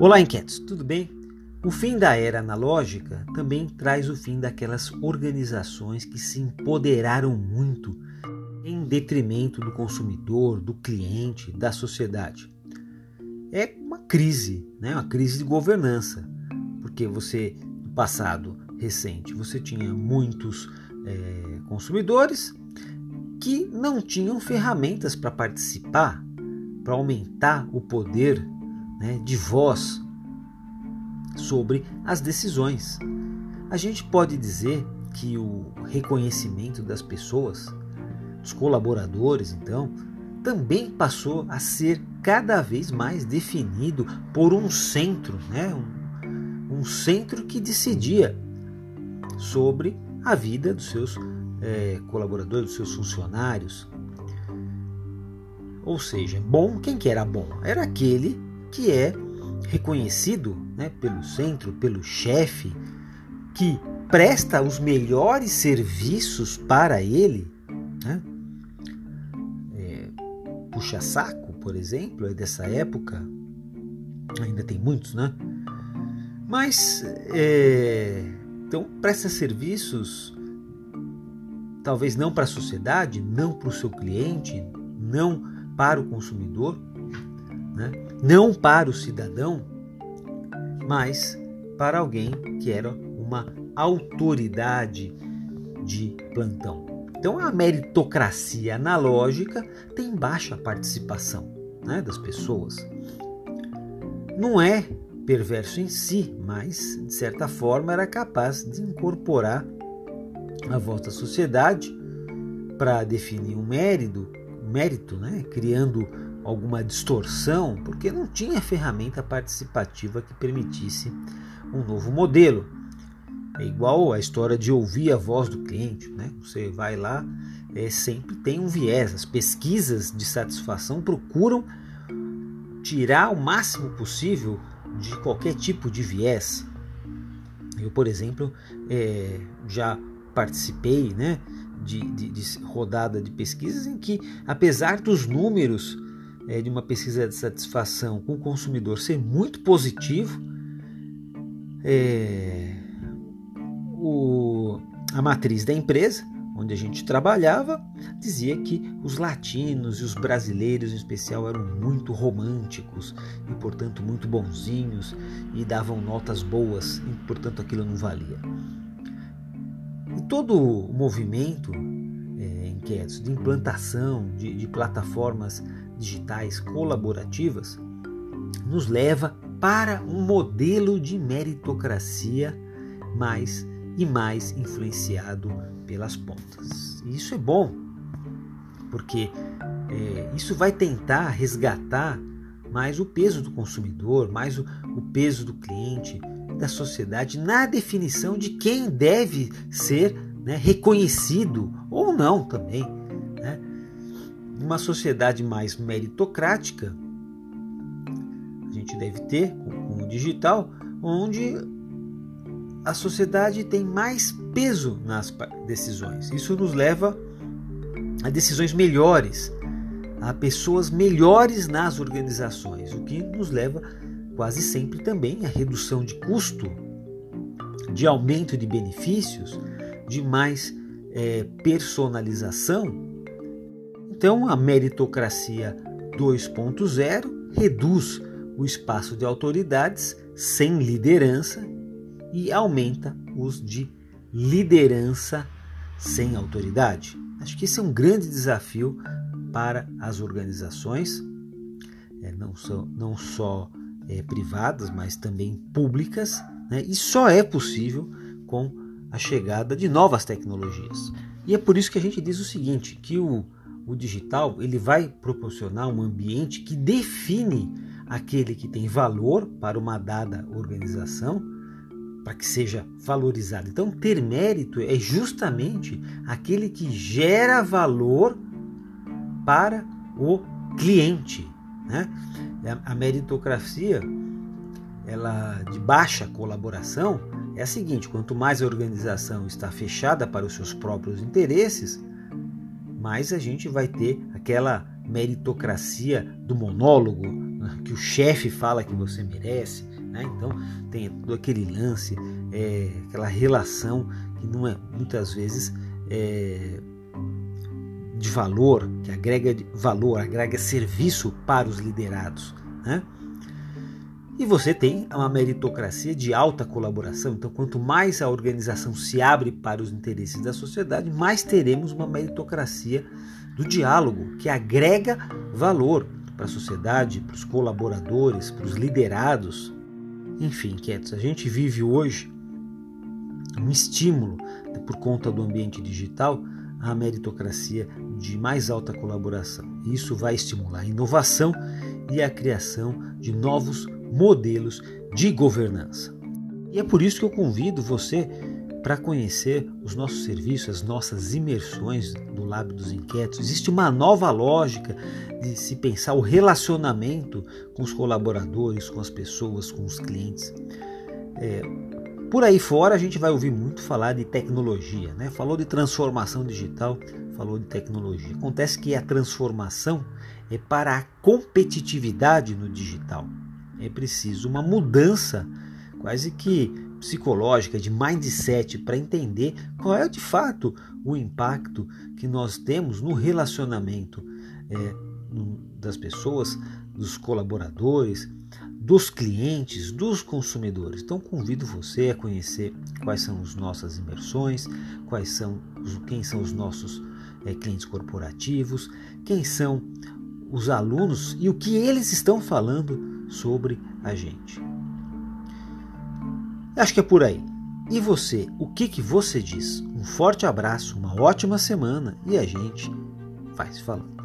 Olá, inquietos, tudo bem? O fim da era analógica também traz o fim daquelas organizações que se empoderaram muito em detrimento do consumidor, do cliente, da sociedade. É uma crise, né? uma crise de governança, porque você, no passado recente, você tinha muitos é, consumidores que não tinham ferramentas para participar, para aumentar o poder né, de voz sobre as decisões. A gente pode dizer que o reconhecimento das pessoas, dos colaboradores, então, também passou a ser cada vez mais definido por um centro, né? um, um centro que decidia sobre a vida dos seus é, colaboradores, dos seus funcionários. Ou seja, bom, quem que era bom? Era aquele que é reconhecido né, pelo centro, pelo chefe, que presta os melhores serviços para ele. Né? É, Puxa-saco, por exemplo, é dessa época. Ainda tem muitos, né? Mas, é, então, presta serviços, talvez não para a sociedade, não para o seu cliente, não para o consumidor, né? não para o cidadão, mas para alguém que era uma autoridade de plantão. Então a meritocracia analógica tem baixa participação né, das pessoas. Não é perverso em si, mas de certa forma era capaz de incorporar a voz da sociedade para definir um mérito, mérito, né, criando alguma distorção, porque não tinha ferramenta participativa que permitisse um novo modelo. É igual a história de ouvir a voz do cliente, né? Você vai lá, é, sempre tem um viés. As pesquisas de satisfação procuram tirar o máximo possível de qualquer tipo de viés. Eu, por exemplo, é, já participei, né? De, de, de, rodada de pesquisas em que, apesar dos números é, de uma pesquisa de satisfação com o consumidor ser muito positivo, é, o, a matriz da empresa, onde a gente trabalhava, dizia que os latinos e os brasileiros em especial eram muito românticos e, portanto, muito bonzinhos e davam notas boas e, portanto, aquilo não valia. E todo o movimento é, inquietos de implantação de, de plataformas digitais colaborativas nos leva para um modelo de meritocracia mais e mais influenciado pelas pontas. E isso é bom, porque é, isso vai tentar resgatar mais o peso do consumidor, mais o, o peso do cliente, da sociedade na definição de quem deve ser né, reconhecido ou não também uma sociedade mais meritocrática, a gente deve ter com o digital, onde a sociedade tem mais peso nas decisões. Isso nos leva a decisões melhores, a pessoas melhores nas organizações, o que nos leva quase sempre também à redução de custo, de aumento de benefícios, de mais é, personalização então, a meritocracia 2.0 reduz o espaço de autoridades sem liderança e aumenta os de liderança sem autoridade. Acho que esse é um grande desafio para as organizações, é, não só, não só é, privadas, mas também públicas, né? e só é possível com a chegada de novas tecnologias. E é por isso que a gente diz o seguinte, que o o digital ele vai proporcionar um ambiente que define aquele que tem valor para uma dada organização, para que seja valorizado. Então, ter mérito é justamente aquele que gera valor para o cliente. Né? A meritocracia ela de baixa colaboração é a seguinte: quanto mais a organização está fechada para os seus próprios interesses, mais a gente vai ter aquela meritocracia do monólogo, que o chefe fala que você merece. Né? Então tem todo aquele lance, é, aquela relação que não é muitas vezes é, de valor, que agrega valor, agrega serviço para os liderados. Né? E você tem uma meritocracia de alta colaboração. Então, quanto mais a organização se abre para os interesses da sociedade, mais teremos uma meritocracia do diálogo, que agrega valor para a sociedade, para os colaboradores, para os liderados. Enfim, quietos, a gente vive hoje um estímulo por conta do ambiente digital à meritocracia de mais alta colaboração. Isso vai estimular a inovação e a criação de novos modelos de governança. E é por isso que eu convido você para conhecer os nossos serviços, as nossas imersões do Lábio dos Inquietos. Existe uma nova lógica de se pensar o relacionamento com os colaboradores, com as pessoas, com os clientes. É, por aí fora a gente vai ouvir muito falar de tecnologia, né? Falou de transformação digital, falou de tecnologia. Acontece que a transformação é para a competitividade no digital é preciso uma mudança quase que psicológica, de mindset, para entender qual é de fato o impacto que nós temos no relacionamento é, das pessoas, dos colaboradores, dos clientes, dos consumidores. Então convido você a conhecer quais são as nossas imersões, quais são quem são os nossos é, clientes corporativos, quem são os alunos e o que eles estão falando sobre a gente. Acho que é por aí. E você, o que, que você diz? Um forte abraço, uma ótima semana e a gente vai se falando.